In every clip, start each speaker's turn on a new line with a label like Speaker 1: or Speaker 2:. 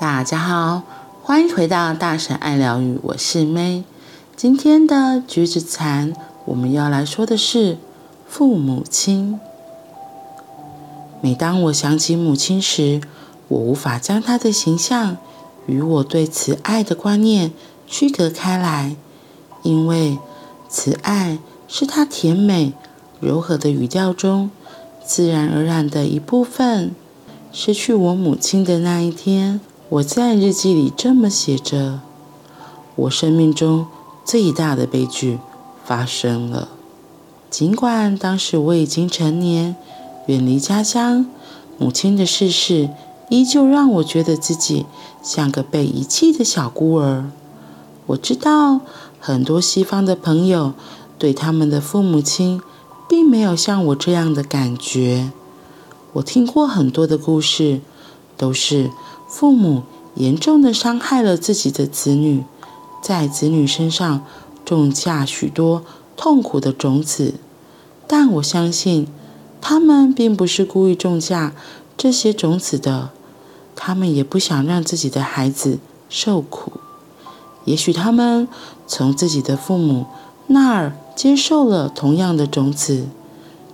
Speaker 1: 大家好，欢迎回到大婶爱疗愈，我是 May。今天的橘子禅，我们要来说的是父母亲。每当我想起母亲时，我无法将她的形象与我对慈爱的观念区隔开来，因为慈爱是她甜美柔和的语调中自然而然的一部分。失去我母亲的那一天。我在日记里这么写着：“我生命中最大的悲剧发生了。尽管当时我已经成年，远离家乡，母亲的逝世依旧让我觉得自己像个被遗弃的小孤儿。我知道很多西方的朋友对他们的父母亲并没有像我这样的感觉。我听过很多的故事，都是。”父母严重的伤害了自己的子女，在子女身上种下许多痛苦的种子，但我相信他们并不是故意种下这些种子的，他们也不想让自己的孩子受苦。也许他们从自己的父母那儿接受了同样的种子，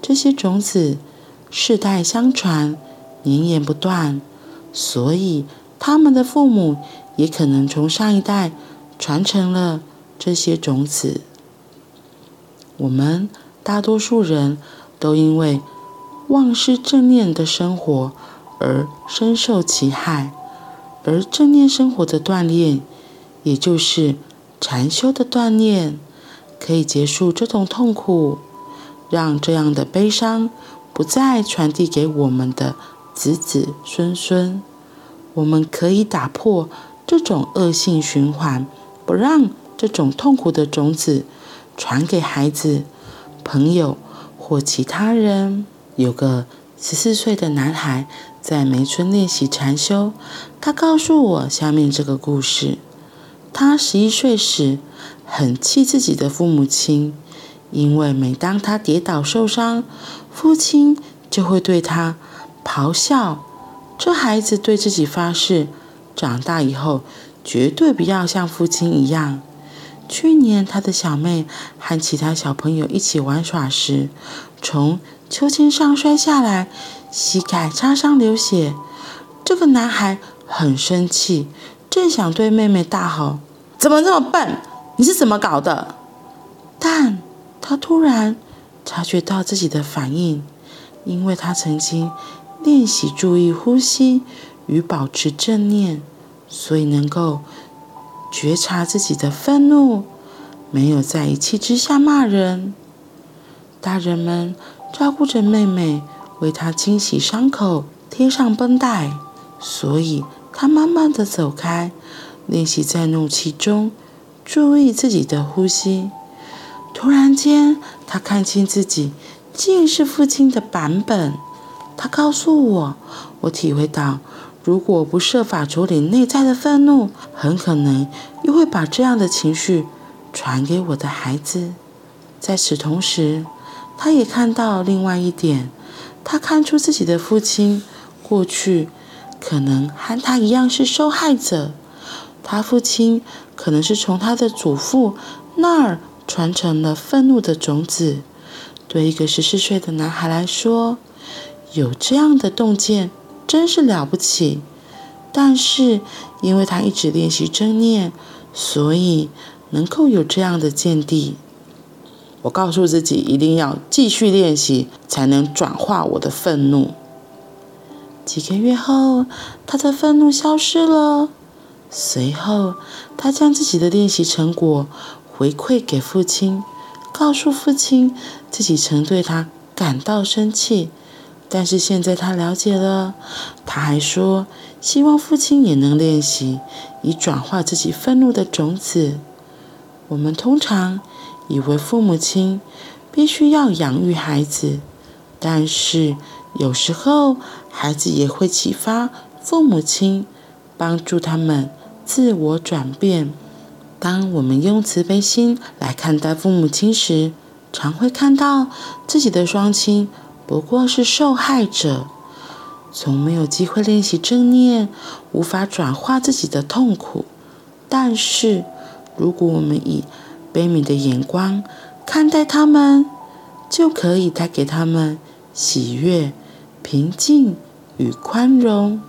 Speaker 1: 这些种子世代相传，绵延不断。所以，他们的父母也可能从上一代传承了这些种子。我们大多数人都因为忘失正念的生活而深受其害，而正念生活的锻炼，也就是禅修的锻炼，可以结束这种痛苦，让这样的悲伤不再传递给我们的。子子孙孙，我们可以打破这种恶性循环，不让这种痛苦的种子传给孩子、朋友或其他人。有个十四岁的男孩在梅村练习禅修，他告诉我下面这个故事：他十一岁时很气自己的父母亲，因为每当他跌倒受伤，父亲就会对他。咆哮！这孩子对自己发誓，长大以后绝对不要像父亲一样。去年，他的小妹和其他小朋友一起玩耍时，从秋千上摔下来，膝盖擦伤流血。这个男孩很生气，正想对妹妹大吼：“怎么这么笨？你是怎么搞的？”但他突然察觉到自己的反应，因为他曾经。练习注意呼吸与保持正念，所以能够觉察自己的愤怒，没有在一气之下骂人。大人们照顾着妹妹，为她清洗伤口，贴上绷带，所以她慢慢的走开，练习在怒气中注意自己的呼吸。突然间，她看清自己竟是父亲的版本。他告诉我，我体会到，如果不设法处理内在的愤怒，很可能又会把这样的情绪传给我的孩子。在此同时，他也看到另外一点，他看出自己的父亲过去可能和他一样是受害者，他父亲可能是从他的祖父那儿传承了愤怒的种子。对一个十四岁的男孩来说，有这样的洞见，真是了不起。但是，因为他一直练习正念，所以能够有这样的见地。我告诉自己，一定要继续练习，才能转化我的愤怒。几个月后，他的愤怒消失了。随后，他将自己的练习成果回馈给父亲，告诉父亲自己曾对他感到生气。但是现在他了解了，他还说希望父亲也能练习，以转化自己愤怒的种子。我们通常以为父母亲必须要养育孩子，但是有时候孩子也会启发父母亲，帮助他们自我转变。当我们用慈悲心来看待父母亲时，常会看到自己的双亲。不过是受害者，从没有机会练习正念，无法转化自己的痛苦。但是，如果我们以悲悯的眼光看待他们，就可以带给他们喜悦、平静与宽容。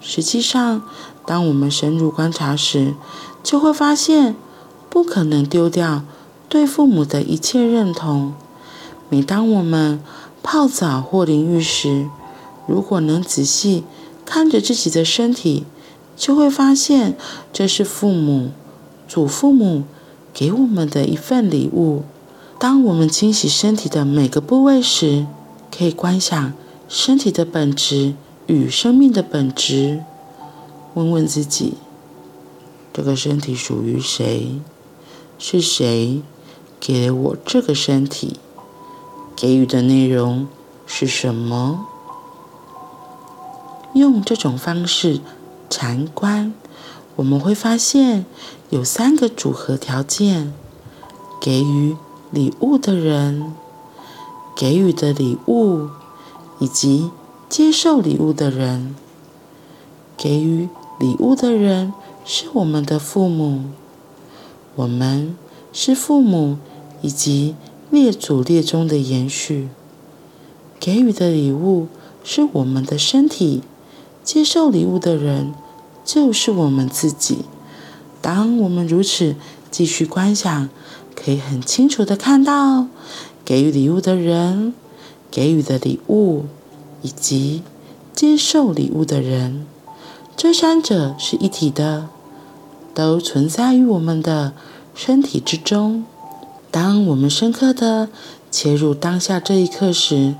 Speaker 1: 实际上，当我们深入观察时，就会发现不可能丢掉对父母的一切认同。每当我们泡澡或淋浴时，如果能仔细看着自己的身体，就会发现这是父母、祖父母给我们的一份礼物。当我们清洗身体的每个部位时，可以观想身体的本质与生命的本质。问问自己：这个身体属于谁？是谁给了我这个身体？给予的内容是什么？用这种方式禅观，我们会发现有三个组合条件：给予礼物的人、给予的礼物，以及接受礼物的人。给予礼物的人是我们的父母，我们是父母以及列祖列宗的延续。给予的礼物是我们的身体，接受礼物的人就是我们自己。当我们如此继续观想，可以很清楚的看到，给予礼物的人、给予的礼物，以及接受礼物的人，这三者是一体的，都存在于我们的身体之中。当我们深刻的切入当下这一刻时，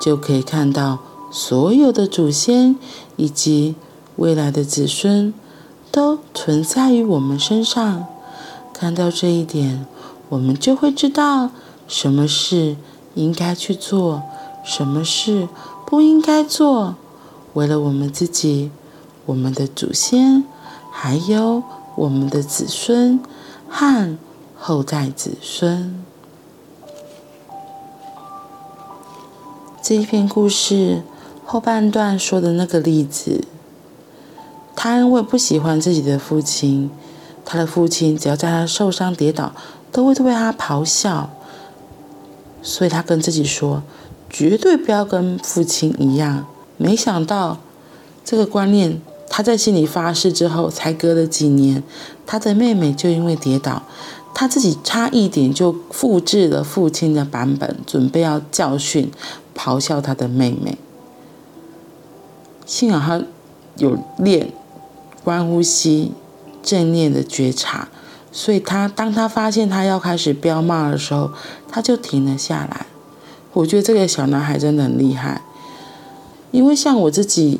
Speaker 1: 就可以看到所有的祖先以及未来的子孙都存在于我们身上。看到这一点，我们就会知道什么事应该去做，什么事不应该做。为了我们自己、我们的祖先，还有我们的子孙和后代子孙。这一篇故事后半段说的那个例子，他因为不喜欢自己的父亲，他的父亲只要在他受伤跌倒，都会对他咆哮，所以他跟自己说，绝对不要跟父亲一样。没想到这个观念，他在心里发誓之后，才隔了几年，他的妹妹就因为跌倒，他自己差一点就复制了父亲的版本，准备要教训、咆哮他的妹妹。幸好他有练观呼吸、正念的觉察。所以他当他发现他要开始飙骂的时候，他就停了下来。我觉得这个小男孩真的很厉害，因为像我自己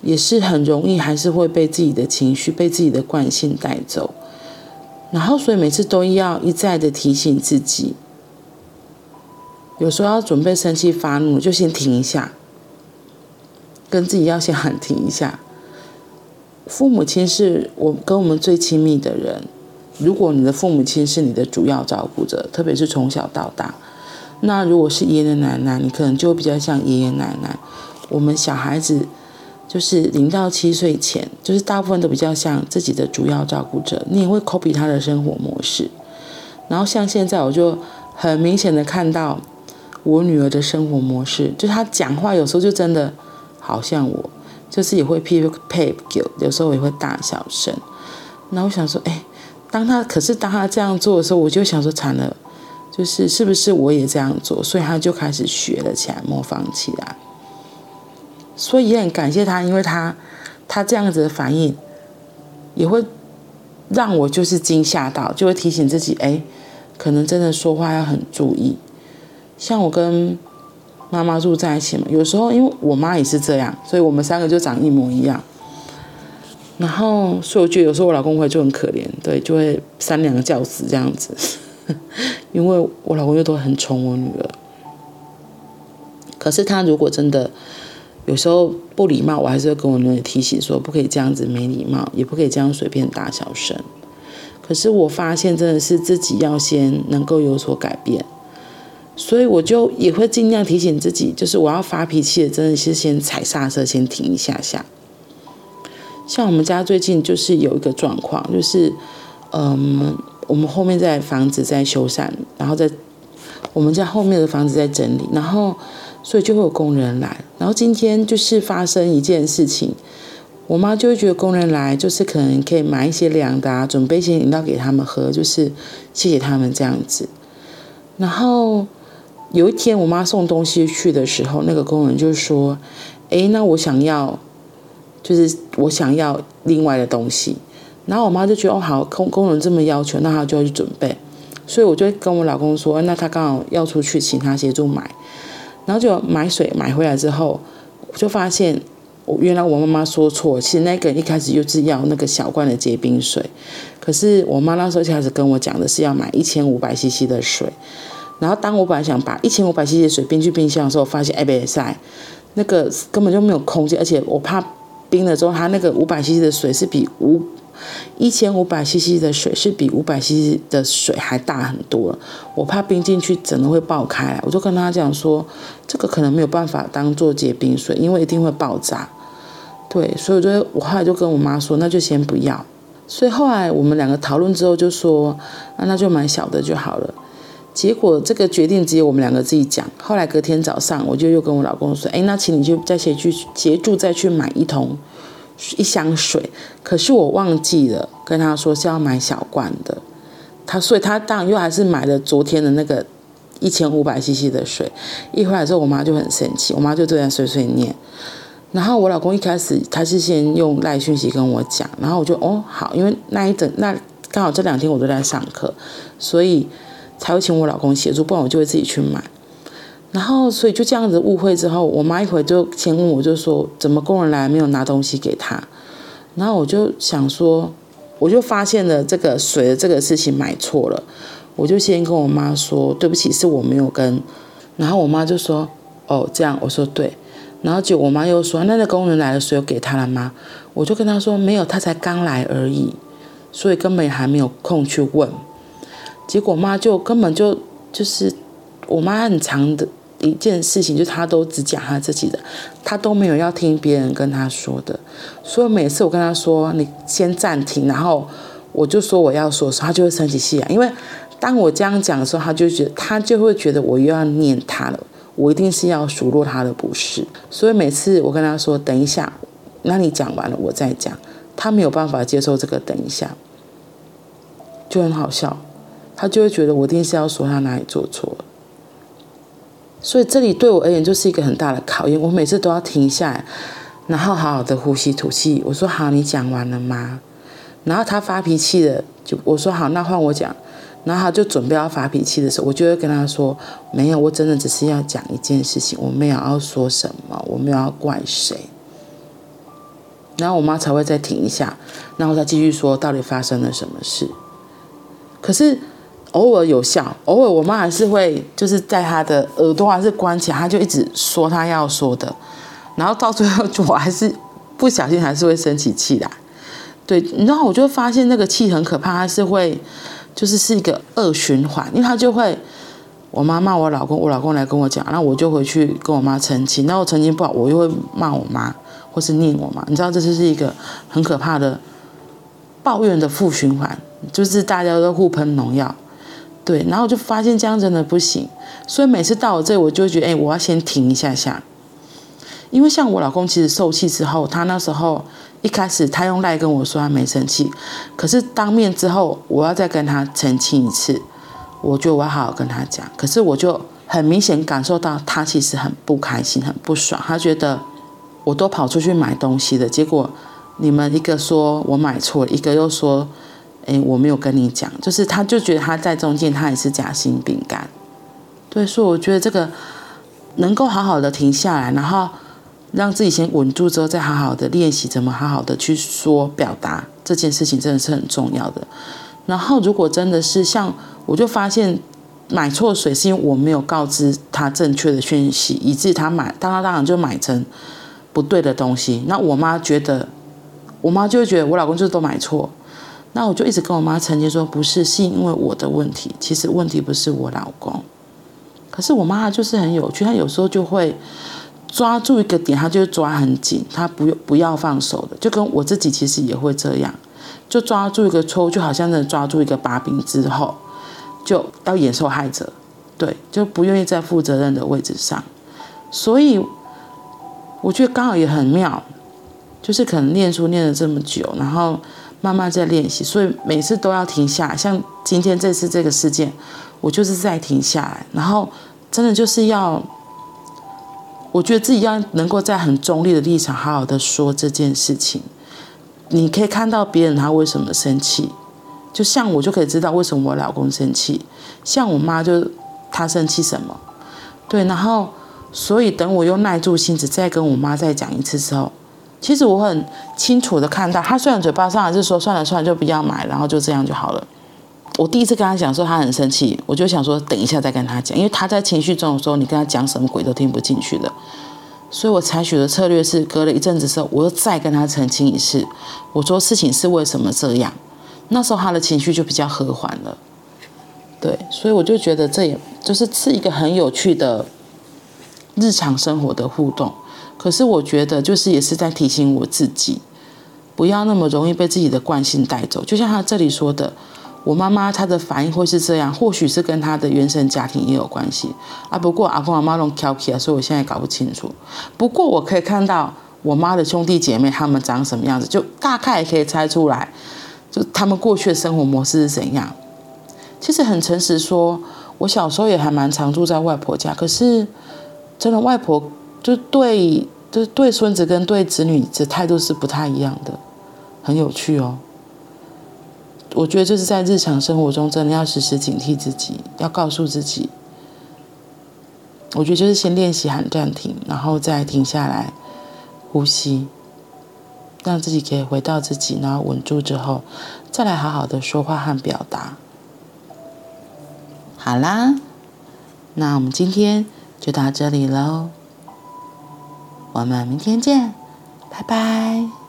Speaker 1: 也是很容易，还是会被自己的情绪、被自己的惯性带走。然后所以每次都要一再的提醒自己，有时候要准备生气发怒，就先停一下，跟自己要先喊停一下。父母亲是我跟我们最亲密的人。如果你的父母亲是你的主要照顾者，特别是从小到大，那如果是爷爷奶奶，你可能就比较像爷爷奶奶。我们小孩子就是零到七岁前，就是大部分都比较像自己的主要照顾者，你也会 copy 他的生活模式。然后像现在，我就很明显的看到我女儿的生活模式，就她讲话有时候就真的好像我，就是也会配配狗，有时候也会大小声。那我想说，哎。当他可是当他这样做的时候，我就想说惨了，就是是不是我也这样做？所以他就开始学了起来，模仿起来。所以也很感谢他，因为他他这样子的反应，也会让我就是惊吓到，就会提醒自己，哎，可能真的说话要很注意。像我跟妈妈住在一起嘛，有时候因为我妈也是这样，所以我们三个就长一模一样。然后，所以我觉得有时候我老公会就很可怜，对，就会三两个教子这样子，因为我老公又都很宠我女儿。可是他如果真的有时候不礼貌，我还是会跟我女儿提醒说，不可以这样子没礼貌，也不可以这样随便大小声。可是我发现真的是自己要先能够有所改变，所以我就也会尽量提醒自己，就是我要发脾气的，真的是先踩刹车，先停一下下。像我们家最近就是有一个状况，就是嗯，我们后面在房子在修缮，然后在我们家后面的房子在整理，然后所以就会有工人来，然后今天就是发生一件事情。我妈就会觉得工人来，就是可能可以买一些凉的啊，准备一些饮料给他们喝，就是谢谢他们这样子。然后有一天我妈送东西去的时候，那个工人就说：“诶，那我想要，就是我想要另外的东西。”然后我妈就觉得：“哦，好，工工人这么要求，那她就要去准备。”所以我就跟我老公说：“那他刚好要出去，请他协助买。”然后就买水买回来之后，就发现我。原来我妈妈说错，其实那个人一开始就是要那个小罐的结冰水，可是我妈那时候一开始跟我讲的是要买一千五百 CC 的水，然后当我本来想把一千五百 CC 的水冰去冰箱的时候，发现哎，别塞，那个根本就没有空间，而且我怕冰了之后，它那个五百 CC 的水是比五。一千五百 CC 的水是比五百 CC 的水还大很多，我怕冰进去整个会爆开，我就跟他讲说，这个可能没有办法当做结冰水，因为一定会爆炸。对，所以我就我后来就跟我妈说，那就先不要。所以后来我们两个讨论之后就说，那那就买小的就好了。结果这个决定只有我们两个自己讲。后来隔天早上，我就又跟我老公说，哎，那请你就再协去协助再去买一桶。一箱水，可是我忘记了跟他说是要买小罐的，他所以他当然又还是买了昨天的那个一千五百 CC 的水。一回来之后，我妈就很生气，我妈就对他碎碎念。然后我老公一开始他是先用赖讯息跟我讲，然后我就哦好，因为那一整那刚好这两天我都在上课，所以才会请我老公协助，不然我就会自己去买。然后，所以就这样子误会之后，我妈一会就先问我，就说怎么工人来没有拿东西给他？然后我就想说，我就发现了这个水的这个事情买错了，我就先跟我妈说对不起，是我没有跟。然后我妈就说哦这样，我说对。然后就我妈又说那那工人来了，水有给他了吗？我就跟她说没有，他才刚来而已，所以根本还没有空去问。结果妈就根本就就是我妈很长的。一件事情，就他都只讲他自己的，他都没有要听别人跟他说的。所以每次我跟他说，你先暂停，然后我就说我要说的时候，他就会生起气来。因为当我这样讲的时候，他就觉他就会觉得我又要念他了，我一定是要数落他的不是。所以每次我跟他说等一下，那你讲完了我再讲，他没有办法接受这个等一下，就很好笑，他就会觉得我一定是要说他哪里做错了。所以这里对我而言就是一个很大的考验，我每次都要停下来，然后好好的呼吸吐气。我说好，你讲完了吗？然后他发脾气了，就我说好，那换我讲。然后他就准备要发脾气的时候，我就会跟他说，没有，我真的只是要讲一件事情，我没有要说什么，我没有要怪谁。然后我妈才会再停一下，然后再继续说到底发生了什么事。可是。偶尔有效，偶尔我妈还是会就是在她的耳朵还是关起来，她就一直说她要说的，然后到最后我还是不小心还是会生起气来，对，然后我就发现那个气很可怕，它是会就是是一个恶循环，因为他就会我妈骂我老公，我老公来跟我讲，然后我就回去跟我妈澄清，然后我澄清不好，我又会骂我妈或是念我妈，你知道这就是一个很可怕的抱怨的负循环，就是大家都互喷农药。对，然后就发现这样真的不行，所以每次到我这，我就觉得，哎，我要先停一下下，因为像我老公其实受气之后，他那时候一开始他用赖跟我说他没生气，可是当面之后，我要再跟他澄清一次，我就我要好好跟他讲，可是我就很明显感受到他其实很不开心，很不爽，他觉得我都跑出去买东西了，结果你们一个说我买错了，一个又说。诶，我没有跟你讲，就是他就觉得他在中间，他也是夹心饼干。对，所以我觉得这个能够好好的停下来，然后让自己先稳住之后，再好好的练习怎么好好的去说表达这件事情，真的是很重要的。然后如果真的是像我就发现买错水是因为我没有告知他正确的讯息，以致他买，当他当然就买成不对的东西。那我妈觉得，我妈就会觉得我老公就是都买错。那我就一直跟我妈澄清说，不是，是因为我的问题。其实问题不是我老公，可是我妈就是很有趣，她有时候就会抓住一个点，她就抓很紧，她不不要放手的，就跟我自己其实也会这样，就抓住一个错误，就好像在抓住一个把柄之后，就要演受害者，对，就不愿意在负责任的位置上，所以我觉得刚好也很妙，就是可能念书念了这么久，然后慢慢在练习，所以每次都要停下，像今天这次这个事件。我就是再停下来，然后真的就是要，我觉得自己要能够在很中立的立场，好好的说这件事情。你可以看到别人他为什么生气，就像我就可以知道为什么我老公生气，像我妈就她生气什么，对，然后所以等我又耐住性子再跟我妈再讲一次之后，其实我很清楚的看到，他虽然嘴巴上还是说算了算了就不要买，然后就这样就好了。我第一次跟他讲说他很生气，我就想说等一下再跟他讲，因为他在情绪中的时候，你跟他讲什么鬼都听不进去的。所以我采取的策略是，隔了一阵子之后，我又再跟他澄清一次，我说事情是为什么这样。那时候他的情绪就比较和缓了。对，所以我就觉得这也就是是一个很有趣的日常生活的互动。可是我觉得就是也是在提醒我自己，不要那么容易被自己的惯性带走。就像他这里说的。我妈妈她的反应会是这样，或许是跟她的原生家庭也有关系啊。不过阿公阿妈弄调皮啊，所以我现在搞不清楚。不过我可以看到我妈的兄弟姐妹他们长什么样子，就大概也可以猜出来，就他们过去的生活模式是怎样。其实很诚实说，我小时候也还蛮常住在外婆家，可是真的外婆就对，就对孙子跟对子女的态度是不太一样的，很有趣哦。我觉得就是在日常生活中，真的要时时警惕自己，要告诉自己。我觉得就是先练习喊暂停，然后再停下来呼吸，让自己可以回到自己，然后稳住之后，再来好好的说话和表达。好啦，那我们今天就到这里喽，我们明天见，拜拜。